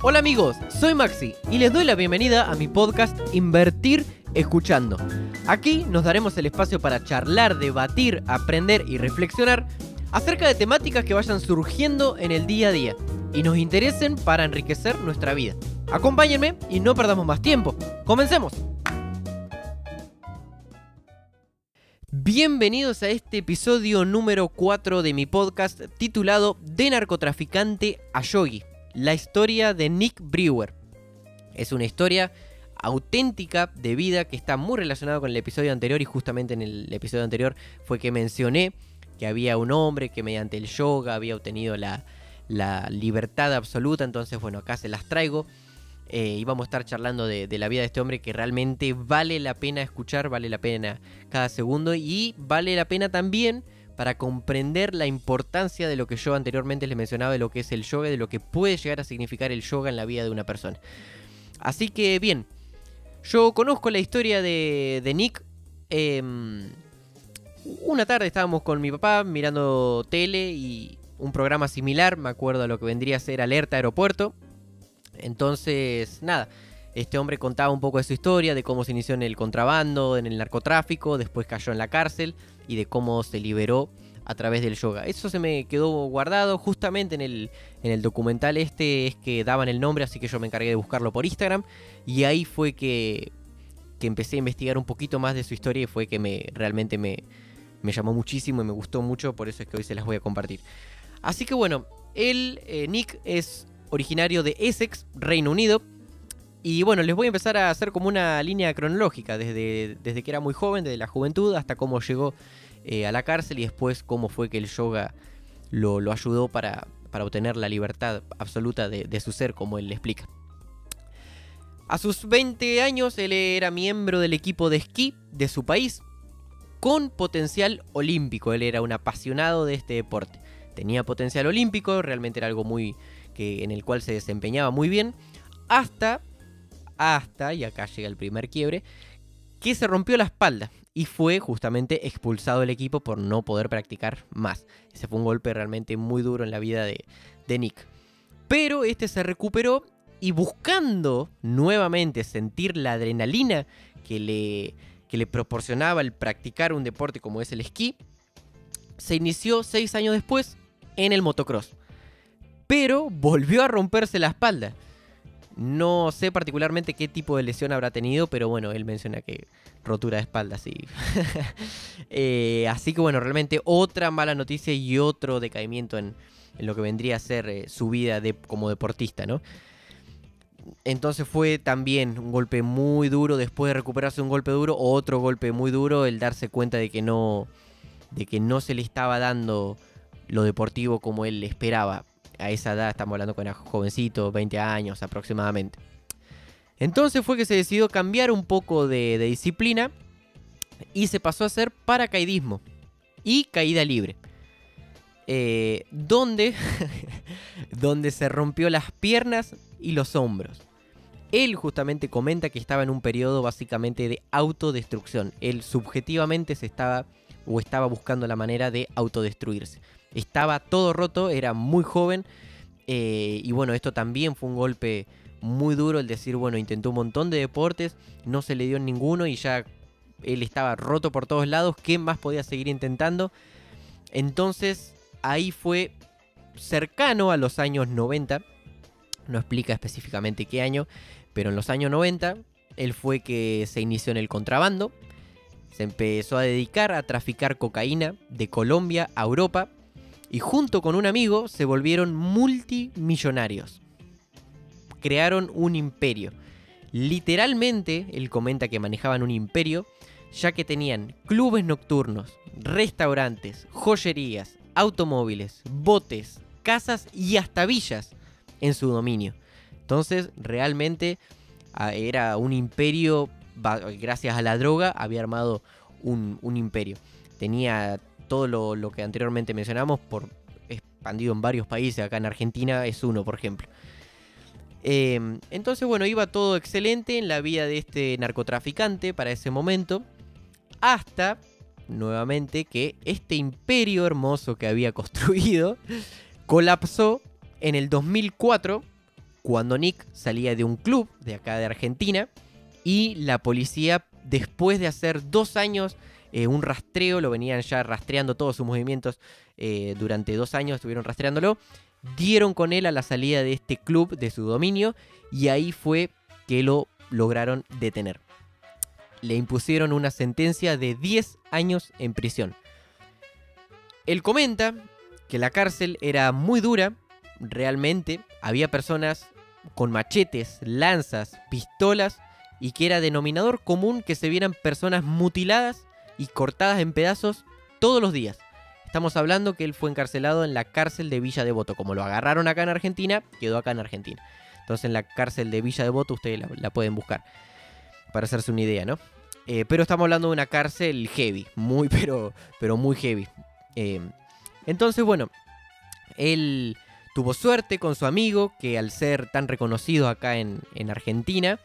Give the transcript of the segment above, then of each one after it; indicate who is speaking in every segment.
Speaker 1: Hola amigos, soy Maxi y les doy la bienvenida a mi podcast Invertir Escuchando. Aquí nos daremos el espacio para charlar, debatir, aprender y reflexionar acerca de temáticas que vayan surgiendo en el día a día y nos interesen para enriquecer nuestra vida. Acompáñenme y no perdamos más tiempo. ¡Comencemos! Bienvenidos a este episodio número 4 de mi podcast titulado De narcotraficante a yogi, la historia de Nick Brewer. Es una historia auténtica de vida que está muy relacionada con el episodio anterior y justamente en el episodio anterior fue que mencioné que había un hombre que mediante el yoga había obtenido la, libertad absoluta, entonces bueno, acá se las traigo. Eh, y vamos a estar charlando de, la vida de este hombre que realmente vale la pena escuchar, vale la pena cada segundo y vale la pena también para comprender la importancia de lo que yo anteriormente les mencionaba de lo que es el yoga, de lo que puede llegar a significar el yoga en la vida de una persona. Así que bien, yo conozco la historia de, Nick. Em, una tarde estábamos con mi papá mirando tele y un programa similar, me acuerdo a lo que vendría a ser Alerta Aeropuerto. Entonces, nada, este hombre contaba un poco de su historia, de cómo se inició en el contrabando, en el narcotráfico, después cayó en la cárcel y de cómo se liberó a través del yoga. Eso se me quedó guardado justamente en el, en el documental este, es que daban el nombre, así que yo me encargué de buscarlo por Instagram y ahí fue que, que empecé a investigar un poquito más de su historia y fue que me realmente me, me llamó muchísimo y me gustó mucho, por eso es que hoy se las voy a compartir. Así que bueno, él, eh, Nick, es originario de Essex, Reino Unido. Y bueno, les voy a empezar a hacer como una línea cronológica, desde, desde que era muy joven, desde la juventud, hasta cómo llegó eh, a la cárcel y después cómo fue que el yoga lo, ayudó para, para, obtener la libertad absoluta de, de su ser, como él le explica. A sus 20 años él era miembro del equipo de esquí de su país, con potencial olímpico. Él era un apasionado de este deporte. Tenía potencial olímpico, realmente era algo muy que en el cual se desempeñaba muy bien hasta hasta y acá llega el primer quiebre que se rompió la espalda y fue justamente expulsado del equipo por no poder practicar más. Ese fue un golpe realmente muy duro en la vida de, de Nick. Pero este se recuperó y buscando nuevamente sentir la adrenalina que le, que le proporcionaba el practicar un deporte como es el esquí, se inició seis años después en el motocross. Pero volvió a romperse la espalda. No sé particularmente qué tipo de lesión habrá tenido, pero bueno, él menciona que rotura de espalda, sí. Eh, así que bueno, realmente otra mala noticia y otro decaimiento en, lo que vendría a ser eh, su vida como deportista, ¿no? entonces fue también un golpe muy duro, después de recuperarse un golpe duro, otro golpe muy duro, el darse cuenta de que no, de que no se le estaba dando lo deportivo como él esperaba. A esa edad estamos hablando con un jovencito, 20 años aproximadamente. Entonces fue que se decidió cambiar un poco de, disciplina y se pasó a hacer paracaidismo y caída libre. Eh, donde, donde se rompió las piernas y los hombros. Él justamente comenta que estaba en un periodo básicamente de autodestrucción. Él subjetivamente se estaba o estaba buscando la manera de autodestruirse. Estaba todo roto, era muy joven eh, y bueno, esto también fue un golpe muy duro el decir, bueno, intentó un montón de deportes, no se le dio ninguno y ya él estaba roto por todos lados, ¿qué más podía seguir intentando? Entonces ahí fue cercano a los años 90 no explica específicamente qué año, pero en los años 90 él fue que se inició en el contrabando, se empezó a dedicar a traficar cocaína de Colombia a Europa y junto con un amigo se volvieron multimillonarios. Crearon un imperio. Literalmente, él comenta que manejaban un imperio, ya que tenían clubes nocturnos, restaurantes, joyerías, automóviles, botes, casas y hasta villas en su dominio. Entonces, realmente ah, era un imperio, gracias a la droga, había armado un, imperio. Tenía todo lo, que anteriormente mencionamos, por expandido en varios países, acá en Argentina es uno, por ejemplo. Em, entonces, bueno, iba todo excelente en la vida de este narcotraficante para ese momento, hasta, nuevamente, que este imperio hermoso que había construido colapsó en el 2004 cuando Nick salía de un club de acá de Argentina y la policía, después de hacer dos años eh, un rastreo, lo venían ya rastreando todos sus movimientos eh, durante dos años, estuvieron rastreándolo, dieron con él a la salida de este club, de su dominio, y ahí fue que lo lograron detener. Le impusieron una sentencia de 10 años en prisión. Él comenta que la cárcel era muy dura, realmente, había personas con machetes, lanzas, pistolas y que era denominador común que se vieran personas mutiladas y cortadas en pedazos todos los días. Estamos hablando que él fue encarcelado en la cárcel de Villa Devoto. Como lo agarraron acá en Argentina, quedó acá en Argentina. Entonces en la cárcel de Villa Devoto ustedes la, pueden buscar. Para hacerse una idea, ¿no? Eh, pero estamos hablando de una cárcel heavy. Muy, pero, pero muy heavy. Eh, entonces, bueno. Él tuvo suerte con su amigo, que al ser tan reconocido acá en, Argentina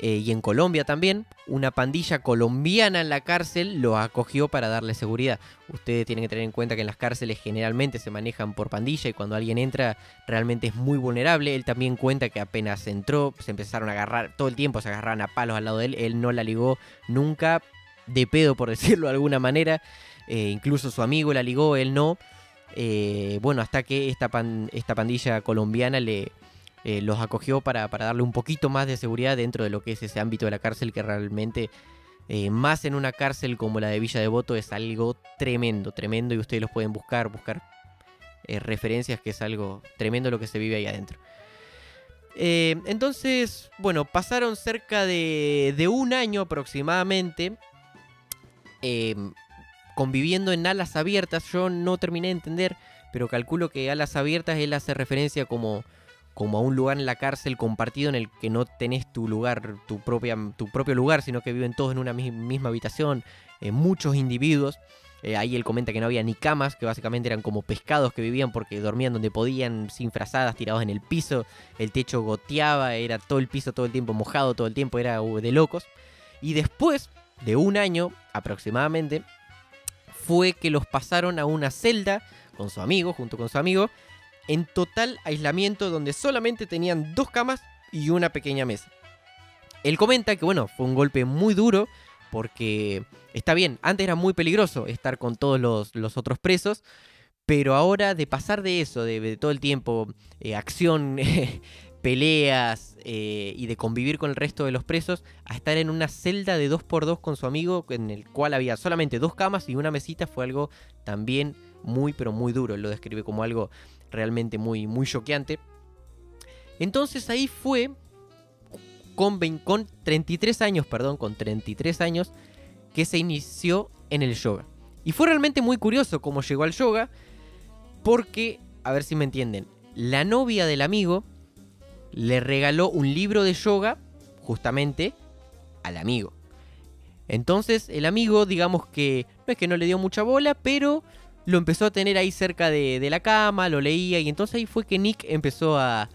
Speaker 1: eh, y en Colombia también, una pandilla colombiana en la cárcel lo acogió para darle seguridad. Ustedes tienen que tener en cuenta que en las cárceles generalmente se manejan por pandilla y cuando alguien entra realmente es muy vulnerable. Él también cuenta que apenas entró, se empezaron a agarrar, todo el tiempo se agarraban a palos al lado de él, él no la ligó nunca, de pedo por decirlo de alguna manera. Eh, incluso su amigo la ligó, él no. Eh, bueno, hasta que esta, esta pandilla colombiana le, eh, los acogió para, darle un poquito más de seguridad dentro de lo que es ese ámbito de la cárcel que realmente eh, más en una cárcel como la de Villa Devoto es algo tremendo, tremendo y ustedes los pueden buscar, buscar referencias que es algo tremendo lo que se vive ahí adentro. entonces, bueno, pasaron cerca de, de un año aproximadamente conviviendo en alas abiertas. Yo no terminé de entender, pero calculo que alas abiertas él hace referencia como, como a un lugar en la cárcel compartido en el que no tenés tu lugar, tu, propia, tu propio lugar, sino que viven todos en una misma habitación, eh, muchos individuos. Eh, ahí él comenta que no había ni camas, que básicamente eran como pescados que vivían porque dormían donde podían, sin frazadas, tirados en el piso. El techo goteaba, era todo el piso todo el tiempo mojado, todo el tiempo era uh, de locos. Y después de un año aproximadamente, fue que los pasaron a una celda con su amigo, junto con su amigo, en total aislamiento donde solamente tenían dos camas y una pequeña mesa. Él comenta que bueno, fue un golpe muy duro porque está bien, antes era muy peligroso estar con todos los, otros presos, pero ahora de pasar de eso, de, todo el tiempo, eh, acción, peleas eh, y de convivir con el resto de los presos a estar en una celda de 2x2 con su amigo en el cual había solamente dos camas y una mesita fue algo también muy pero muy duro. Él lo describe como algo realmente muy, muy choqueante. Entonces ahí fue con, con 33 años, perdón, con 33 años que se inició en el yoga. Y fue realmente muy curioso cómo llegó al yoga porque, a ver si me entienden, la novia del amigo le regaló un libro de yoga justamente al amigo. Entonces el amigo, digamos que no es que no le dio mucha bola, pero lo empezó a tener ahí cerca de, la cama, lo leía y entonces ahí fue que Nick empezó a,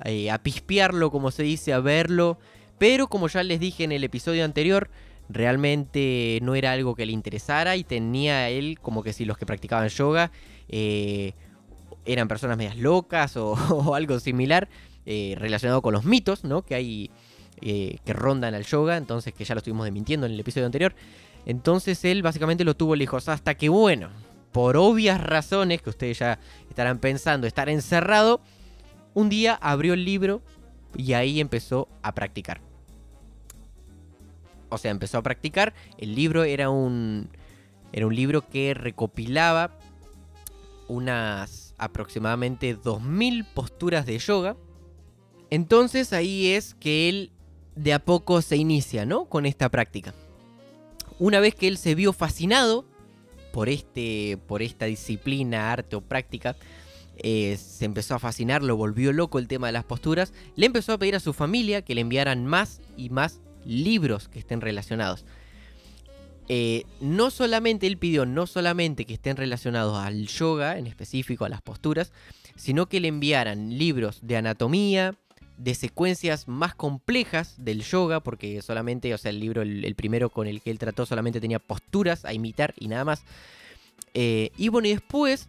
Speaker 1: a, pispearlo, como se dice, a verlo. Pero como ya les dije en el episodio anterior, realmente no era algo que le interesara y tenía él como que si los que practicaban yoga eh, eran personas medias locas o algo similar. Eh, relacionado con los mitos, ¿no? Que hay eh, que rondan al yoga, entonces que ya lo estuvimos desmintiendo en el episodio anterior. Entonces él básicamente lo tuvo lejos hasta que, bueno, por obvias razones que ustedes ya estarán pensando estar encerrado, un día abrió el libro y ahí empezó a practicar. O sea, empezó a practicar. El libro era un, era un libro que recopilaba unas aproximadamente 2.000 posturas de yoga entonces ahí es que él de a poco se inicia, ¿no? Con esta práctica. Una vez que él se vio fascinado por, este, por esta disciplina, arte o práctica, eh, se empezó a fascinar, lo volvió loco el tema de las posturas, le empezó a pedir a su familia que le enviaran más y más libros que estén relacionados. Eh, no solamente él pidió, no solamente que estén relacionados al yoga, en específico a las posturas, sino que le enviaran libros de anatomía, de secuencias más complejas del yoga, porque solamente, o sea, el libro, el, primero con el que él trató, solamente tenía posturas a imitar y nada más. Eh, y bueno, y después,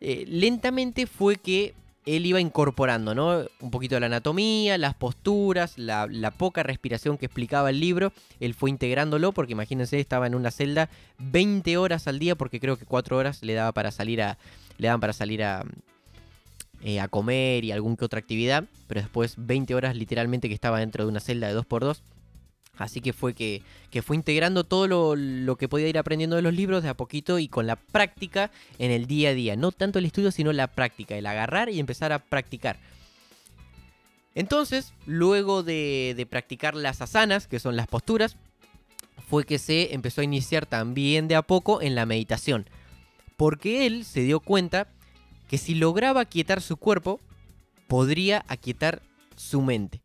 Speaker 1: eh, lentamente fue que él iba incorporando, ¿no? Un poquito de la anatomía, las posturas, la, poca respiración que explicaba el libro. Él fue integrándolo porque imagínense, estaba en una celda 20 horas al día porque creo que 4 horas le daba para salir a. Le daban para salir a. Eh, a comer y alguna que otra actividad. Pero después 20 horas literalmente que estaba dentro de una celda de 2x2. Así que fue que, fue integrando todo lo, que podía ir aprendiendo de los libros de a poquito y con la práctica en el día a día. No tanto el estudio, sino la práctica, el agarrar y empezar a practicar. Entonces, luego de, de practicar las asanas, que son las posturas, fue que se empezó a iniciar también de a poco en la meditación. Porque él se dio cuenta que si lograba aquietar su cuerpo, podría aquietar su mente.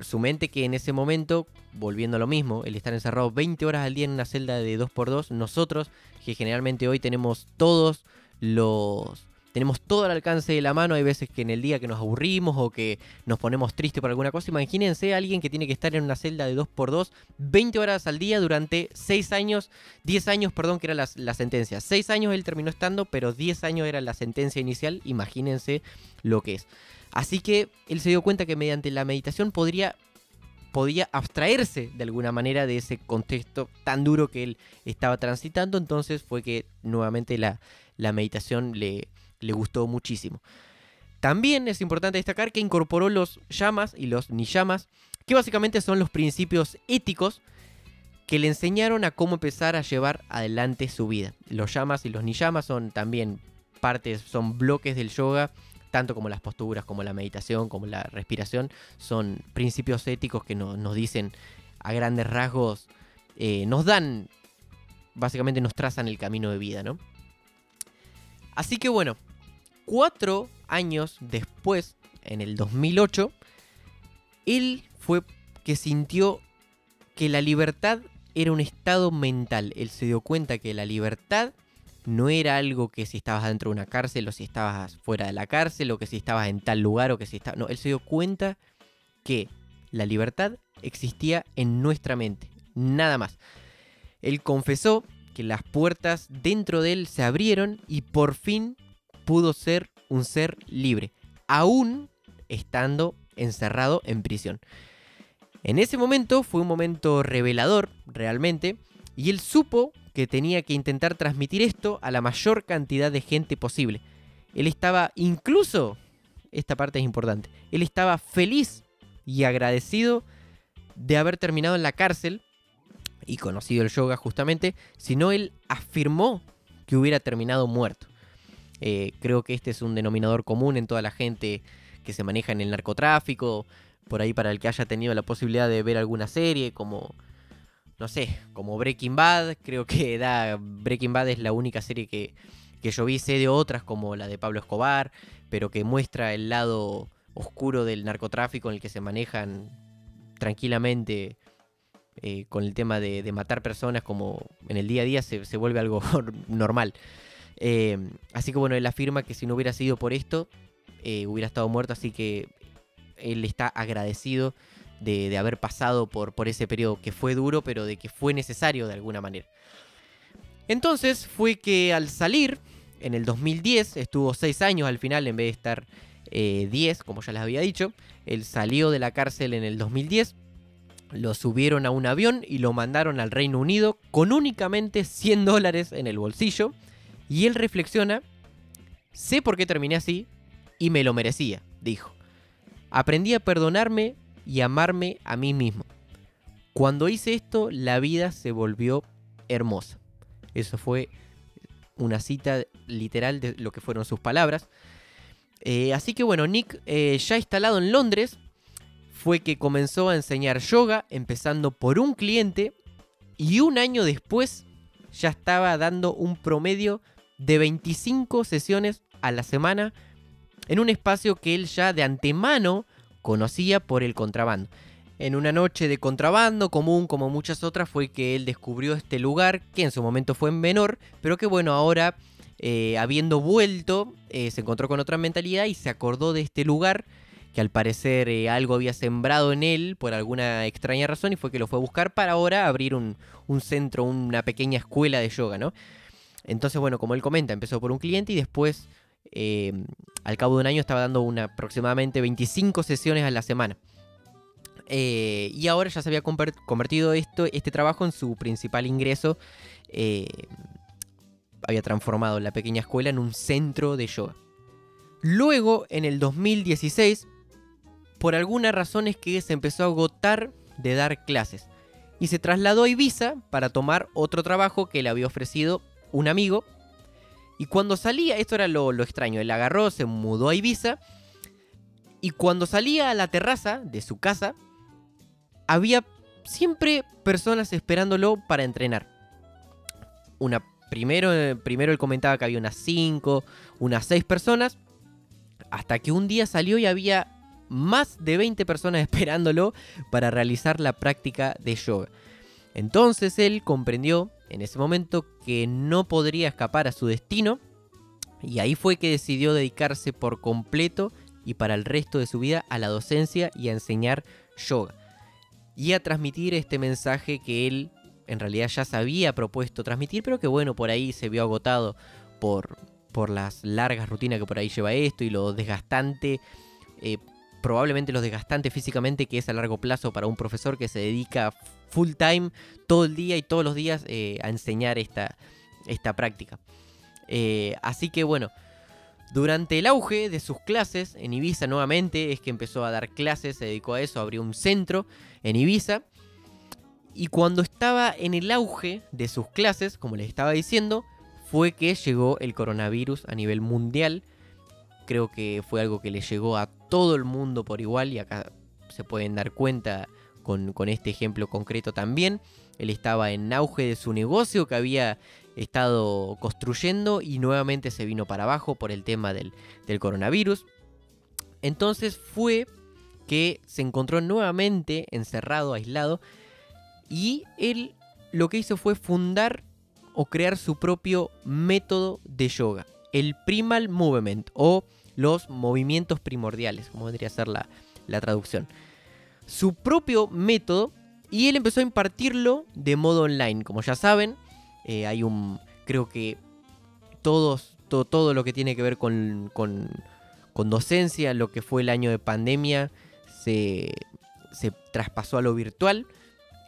Speaker 1: Su mente que en ese momento, volviendo a lo mismo, el estar encerrado 20 horas al día en una celda de 2x2, nosotros, que generalmente hoy tenemos todos los... Tenemos todo al alcance de la mano, hay veces que en el día que nos aburrimos o que nos ponemos tristes por alguna cosa, imagínense a alguien que tiene que estar en una celda de 2x2 20 horas al día durante 6 años, 10 años, perdón, que era la, la sentencia. 6 años él terminó estando, pero 10 años era la sentencia inicial, imagínense lo que es. Así que él se dio cuenta que mediante la meditación podría, podía abstraerse de alguna manera de ese contexto tan duro que él estaba transitando. Entonces fue que nuevamente la, meditación le, le gustó muchísimo. También es importante destacar que incorporó los llamas y los niyamas, que básicamente son los principios éticos que le enseñaron a cómo empezar a llevar adelante su vida. Los llamas y los niyamas son también partes, son bloques del yoga tanto como las posturas, como la meditación, como la respiración, son principios éticos que nos dicen a grandes rasgos, eh, nos dan, básicamente nos trazan el camino de vida, ¿no? Así que bueno, cuatro años después, en el 2008, él fue que sintió que la libertad era un estado mental. Él se dio cuenta que la libertad no era algo que si estabas dentro de una cárcel o si estabas fuera de la cárcel o que si estabas en tal lugar o que si estabas... No, él se dio cuenta que la libertad existía en nuestra mente, nada más. Él confesó que las puertas dentro de él se abrieron y por fin pudo ser un ser libre, aún estando encerrado en prisión. En ese momento fue un momento revelador, realmente, y él supo que tenía que intentar transmitir esto a la mayor cantidad de gente posible. Él estaba incluso, esta parte es importante, él estaba feliz y agradecido de haber terminado en la cárcel y conocido el yoga justamente, sino él afirmó que hubiera terminado muerto. Eh, creo que este es un denominador común en toda la gente que se maneja en el narcotráfico, por ahí para el que haya tenido la posibilidad de ver alguna serie como no sé, como Breaking Bad, creo que da Breaking Bad es la única serie que, que yo vi, sé de otras como la de Pablo Escobar, pero que muestra el lado oscuro del narcotráfico en el que se manejan tranquilamente eh, con el tema de, matar personas como en el día a día se, vuelve algo normal. Eh, así que bueno, él afirma que si no hubiera sido por esto, eh, hubiera estado muerto, así que él está agradecido de, haber pasado por, ese periodo que fue duro, pero de que fue necesario de alguna manera. Entonces fue que al salir, en el 2010, estuvo 6 años al final en vez de estar 10, eh, como ya les había dicho. Él salió de la cárcel en el 2010, lo subieron a un avión y lo mandaron al Reino Unido con únicamente 100 dólares en el bolsillo. Y él reflexiona, sé por qué terminé así y me lo merecía, dijo. Aprendí a perdonarme y amarme a mí mismo. Cuando hice esto, la vida se volvió hermosa. Eso fue una cita literal de lo que fueron sus palabras. Eh, así que bueno, Nick, eh, ya instalado en Londres, fue que comenzó a enseñar yoga, empezando por un cliente, y un año después ya estaba dando un promedio de 25 sesiones a la semana en un espacio que él ya de antemano conocía por el contrabando. En una noche de contrabando común como muchas otras fue que él descubrió este lugar que en su momento fue menor, pero que bueno, ahora eh, habiendo vuelto eh, se encontró con otra mentalidad y se acordó de este lugar que al parecer eh, algo había sembrado en él por alguna extraña razón y fue que lo fue a buscar para ahora abrir un, un centro, una pequeña escuela de yoga, ¿no? Entonces bueno, como él comenta, empezó por un cliente y después eh, al cabo de un año estaba dando aproximadamente 25 sesiones a la semana. Eh, y ahora ya se había convertido esto, este trabajo en su principal ingreso. Eh, había transformado la pequeña escuela en un centro de yoga. Luego, en el 2016, por alguna razón es que se empezó a agotar de dar clases. Y se trasladó a Ibiza para tomar otro trabajo que le había ofrecido un amigo. Y cuando salía, esto era lo, lo extraño, él agarró, se mudó a Ibiza. Y cuando salía a la terraza de su casa, había siempre personas esperándolo para entrenar. Una, primero, primero él comentaba que había unas 5, unas 6 personas, hasta que un día salió y había más de 20 personas esperándolo para realizar la práctica de yoga. Entonces él comprendió en ese momento que no podría escapar a su destino y ahí fue que decidió dedicarse por completo y para el resto de su vida a la docencia y a enseñar yoga. Y a transmitir este mensaje que él en realidad ya se había propuesto transmitir, pero que bueno, por ahí se vio agotado por, por las largas rutinas que por ahí lleva esto y lo desgastante, eh, probablemente lo desgastante físicamente que es a largo plazo para un profesor que se dedica full time todo el día y todos los días eh, a enseñar esta, esta práctica. Eh, así que bueno, durante el auge de sus clases en Ibiza nuevamente es que empezó a dar clases, se dedicó a eso, abrió un centro en Ibiza. Y cuando estaba en el auge de sus clases, como les estaba diciendo, fue que llegó el coronavirus a nivel mundial. Creo que fue algo que le llegó a todo el mundo por igual y acá se pueden dar cuenta con, este ejemplo concreto también. Él estaba en auge de su negocio que había estado construyendo y nuevamente se vino para abajo por el tema del, coronavirus. Entonces fue que se encontró nuevamente encerrado, aislado, y él lo que hizo fue fundar o crear su propio método de yoga, el Primal Movement o los movimientos primordiales, como vendría a ser la, la traducción. Su propio método y él empezó a impartirlo de modo online. Como ya saben, eh, hay un. Creo que todos, todo, lo que tiene que ver con, con, docencia, lo que fue el año de pandemia, se, se traspasó a lo virtual.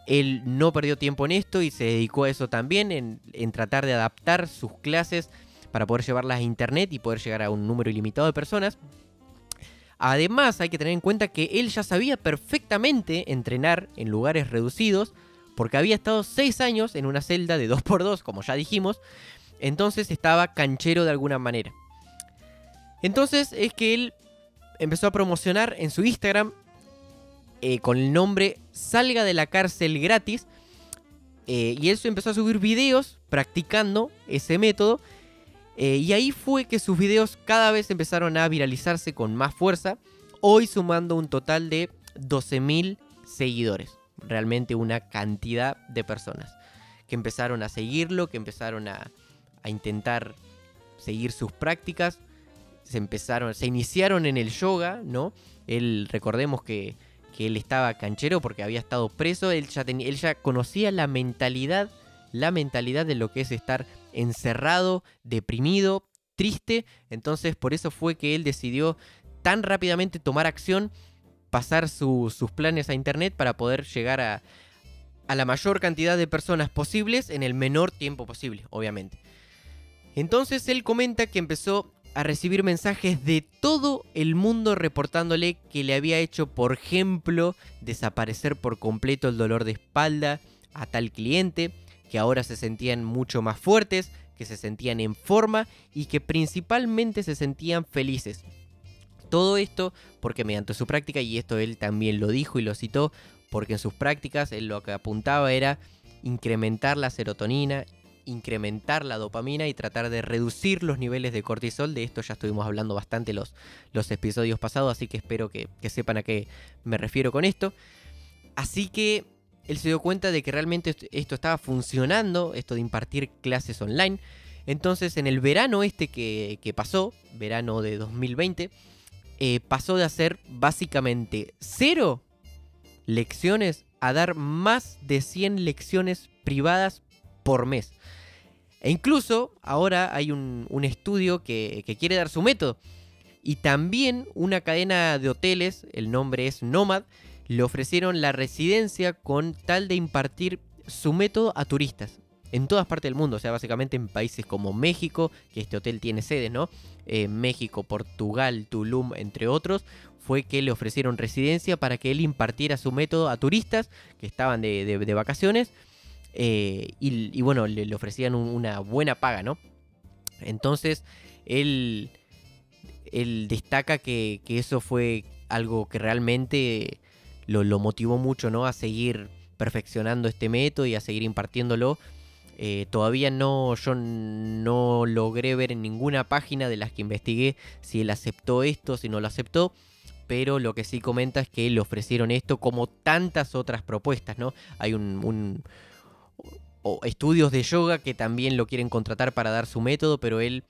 Speaker 1: Él no perdió tiempo en esto y se dedicó a eso también, en, en, tratar de adaptar sus clases para poder llevarlas a internet y poder llegar a un número ilimitado de personas. Además, hay que tener en cuenta que él ya sabía perfectamente entrenar en lugares reducidos, porque había estado 6 años en una celda de 2x2, como ya dijimos, entonces estaba canchero de alguna manera. Entonces es que él empezó a promocionar en su Instagram eh, con el nombre Salga de la cárcel gratis. Eh, y él empezó a subir videos practicando ese método. Eh, y ahí fue que sus videos cada vez empezaron a viralizarse con más fuerza. Hoy sumando un total de 12.000 seguidores realmente una cantidad de personas que empezaron a seguirlo, que empezaron a, intentar seguir sus prácticas, se empezaron, se iniciaron en el yoga, ¿no? Él, recordemos que, él estaba canchero porque había estado preso, él ya, él ya conocía la mentalidad, la mentalidad de lo que es estar encerrado, deprimido, triste, entonces por eso fue que él decidió tan rápidamente tomar acción pasar sus planes a internet para poder llegar a, la mayor cantidad de personas posibles en el menor tiempo posible, obviamente. Entonces él comenta que empezó a recibir mensajes de todo el mundo reportándole que le había hecho, por ejemplo, desaparecer por completo el dolor de espalda a tal cliente, que ahora se sentían mucho más fuertes, que se sentían en forma y que principalmente se sentían felices. Todo esto porque mediante su práctica, y esto él también lo dijo y lo citó, porque en sus prácticas él lo que apuntaba era incrementar la serotonina, incrementar la dopamina y tratar de reducir los niveles de cortisol. De esto ya estuvimos hablando bastante los, los episodios pasados, así que espero que, que sepan a qué me refiero con esto. Así que él se dio cuenta de que realmente esto estaba funcionando, esto de impartir clases online. Entonces en el verano este que, pasó, verano de 2020, eh, pasó de hacer básicamente cero lecciones a dar más de 100 lecciones privadas por mes. E incluso ahora hay un, estudio que, que, quiere dar su método. Y también una cadena de hoteles, el nombre es Nomad, le ofrecieron la residencia con tal de impartir su método a turistas en todas partes del mundo, o sea, básicamente en países como México, que este hotel tiene sedes, ¿no? Eh, México, Portugal, Tulum, entre otros, fue que le ofrecieron residencia para que él impartiera su método a turistas que estaban de, vacaciones eh, y, bueno, le, ofrecían una buena paga, ¿no? Entonces, él, él destaca que, eso fue algo que realmente lo, motivó mucho, ¿no? A seguir perfeccionando este método y a seguir impartiéndolo eh, todavía no, yo no logré ver en ninguna página de las que investigué si él aceptó esto, si no lo aceptó. Pero lo que sí comenta es que le ofrecieron esto como tantas otras propuestas, ¿no? Hay un, estudios de yoga que también lo quieren contratar para dar su método, pero él,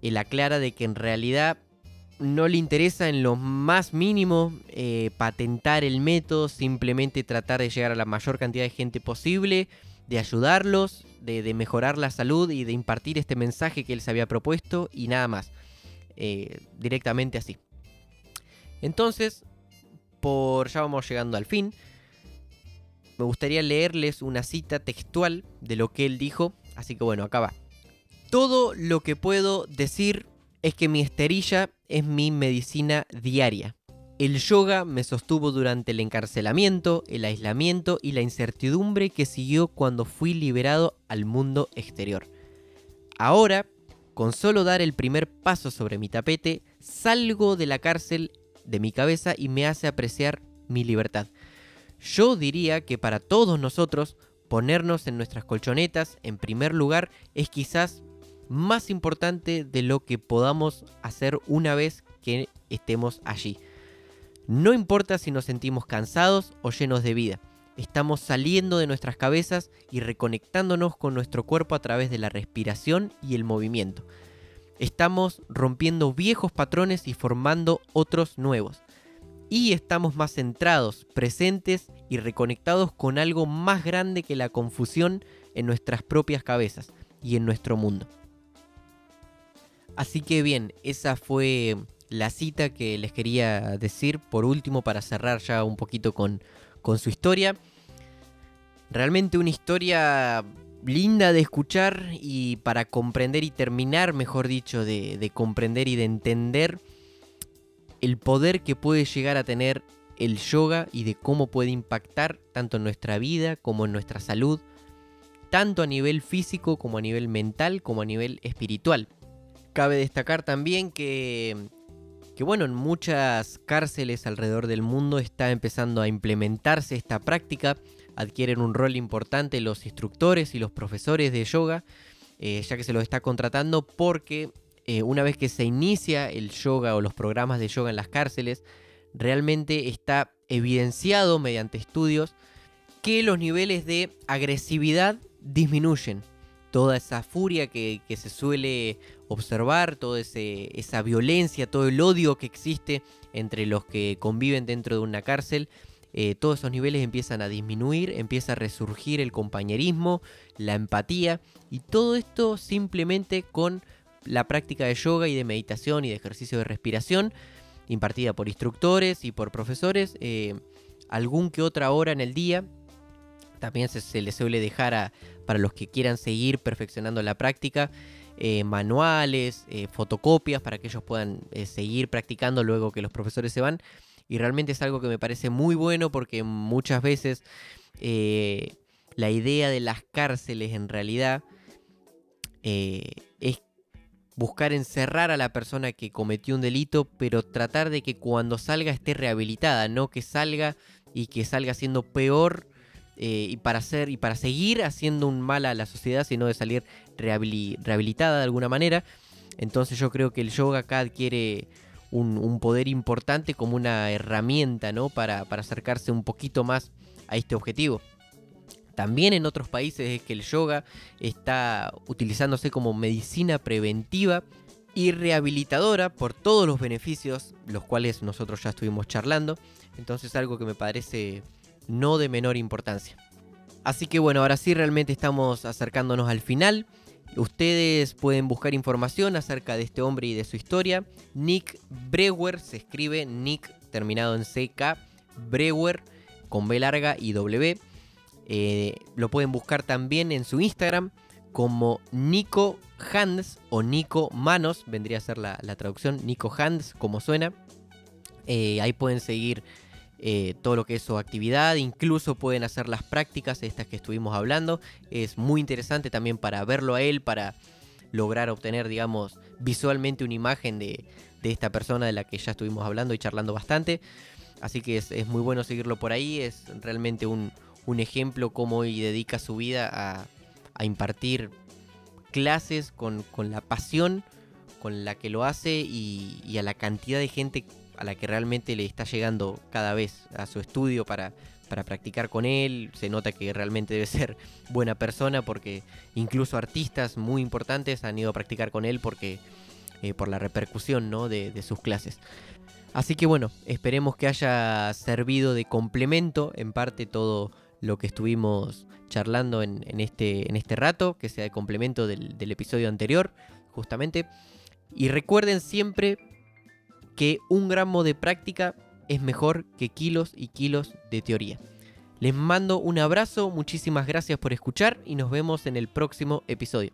Speaker 1: él aclara de que en realidad no le interesa en lo más mínimo eh, patentar el método, simplemente tratar de llegar a la mayor cantidad de gente posible de ayudarlos, de, mejorar la salud y de impartir este mensaje que él se había propuesto y nada más. Eh, directamente así. Entonces, por ya vamos llegando al fin. Me gustaría leerles una cita textual de lo que él dijo. Así que bueno, acá va. Todo lo que puedo decir es que mi esterilla es mi medicina diaria. El yoga me sostuvo durante el encarcelamiento, el aislamiento y la incertidumbre que siguió cuando fui liberado al mundo exterior. Ahora, con solo dar el primer paso sobre mi tapete, salgo de la cárcel de mi cabeza y me hace apreciar mi libertad. Yo diría que para todos nosotros, ponernos en nuestras colchonetas en primer lugar es quizás más importante de lo que podamos hacer una vez que estemos allí. No importa si nos sentimos cansados o llenos de vida, estamos saliendo de nuestras cabezas y reconectándonos con nuestro cuerpo a través de la respiración y el movimiento. Estamos rompiendo viejos patrones y formando otros nuevos. Y estamos más centrados, presentes y reconectados con algo más grande que la confusión en nuestras propias cabezas y en nuestro mundo. Así que bien, esa fue la cita que les quería decir por último para cerrar ya un poquito con, su historia. Realmente una historia linda de escuchar y para comprender y terminar, mejor dicho, de, de, comprender y de entender el poder que puede llegar a tener el yoga y de cómo puede impactar tanto en nuestra vida como en nuestra salud, tanto a nivel físico como a nivel mental como a nivel espiritual. Cabe destacar también que que bueno, en muchas cárceles alrededor del mundo está empezando a implementarse esta práctica, adquieren un rol importante los instructores y los profesores de yoga, eh, ya que se los está contratando porque eh, una vez que se inicia el yoga o los programas de yoga en las cárceles, realmente está evidenciado mediante estudios que los niveles de agresividad disminuyen toda esa furia que, se suele observar, toda esa violencia, todo el odio que existe entre los que conviven dentro de una cárcel, eh, todos esos niveles empiezan a disminuir, empieza a resurgir el compañerismo, la empatía y todo esto simplemente con la práctica de yoga y de meditación y de ejercicio de respiración impartida por instructores y por profesores, eh, algún que otra hora en el día. También se, les suele dejar a, para los que quieran seguir perfeccionando la práctica, eh, manuales, eh, fotocopias para que ellos puedan eh, seguir practicando luego que los profesores se van. Y realmente es algo que me parece muy bueno porque muchas veces la idea de las cárceles en realidad es buscar encerrar a la persona que cometió un delito, pero tratar de que cuando salga esté rehabilitada, no que salga y que salga siendo peor eh, y, para hacer, y para seguir haciendo un mal a la sociedad, sino de salir rehabilitada de alguna manera. Entonces yo creo que el yoga acá adquiere un, poder importante como una herramienta ¿no? para, para acercarse un poquito más a este objetivo. También en otros países es que el yoga está utilizándose como medicina preventiva y rehabilitadora por todos los beneficios, los cuales nosotros ya estuvimos charlando. Entonces algo que me parece no de menor importancia. Así que bueno, ahora sí realmente estamos acercándonos al final. Ustedes pueden buscar información acerca de este hombre y de su historia. Nick Brewer se escribe Nick terminado en CK, Brewer con B larga y W. Eh, lo pueden buscar también en su Instagram como Nico Hands o Nico Manos, vendría a ser la, traducción, Nico Hands, como suena. Eh, ahí pueden seguir eh, todo lo que es su actividad, incluso pueden hacer las prácticas, estas que estuvimos hablando. Es muy interesante también para verlo a él, para lograr obtener, digamos, visualmente una imagen de, esta persona de la que ya estuvimos hablando y charlando bastante. Así que es, muy bueno seguirlo por ahí, es realmente un, ejemplo cómo hoy dedica su vida a, impartir clases con, la pasión con la que lo hace y, y a la cantidad de gente a la que realmente le está llegando cada vez a su estudio para, para practicar con él. Se nota que realmente debe ser buena persona porque incluso artistas muy importantes han ido a practicar con él porque eh, por la repercusión ¿no? de, sus clases. Así que bueno, esperemos que haya servido de complemento en parte todo lo que estuvimos charlando en, este, en este rato, que sea de complemento del, del episodio anterior, justamente. Y recuerden siempre que un gramo de práctica es mejor que kilos y kilos de teoría. Les mando un abrazo, muchísimas gracias por escuchar y nos vemos en el próximo episodio.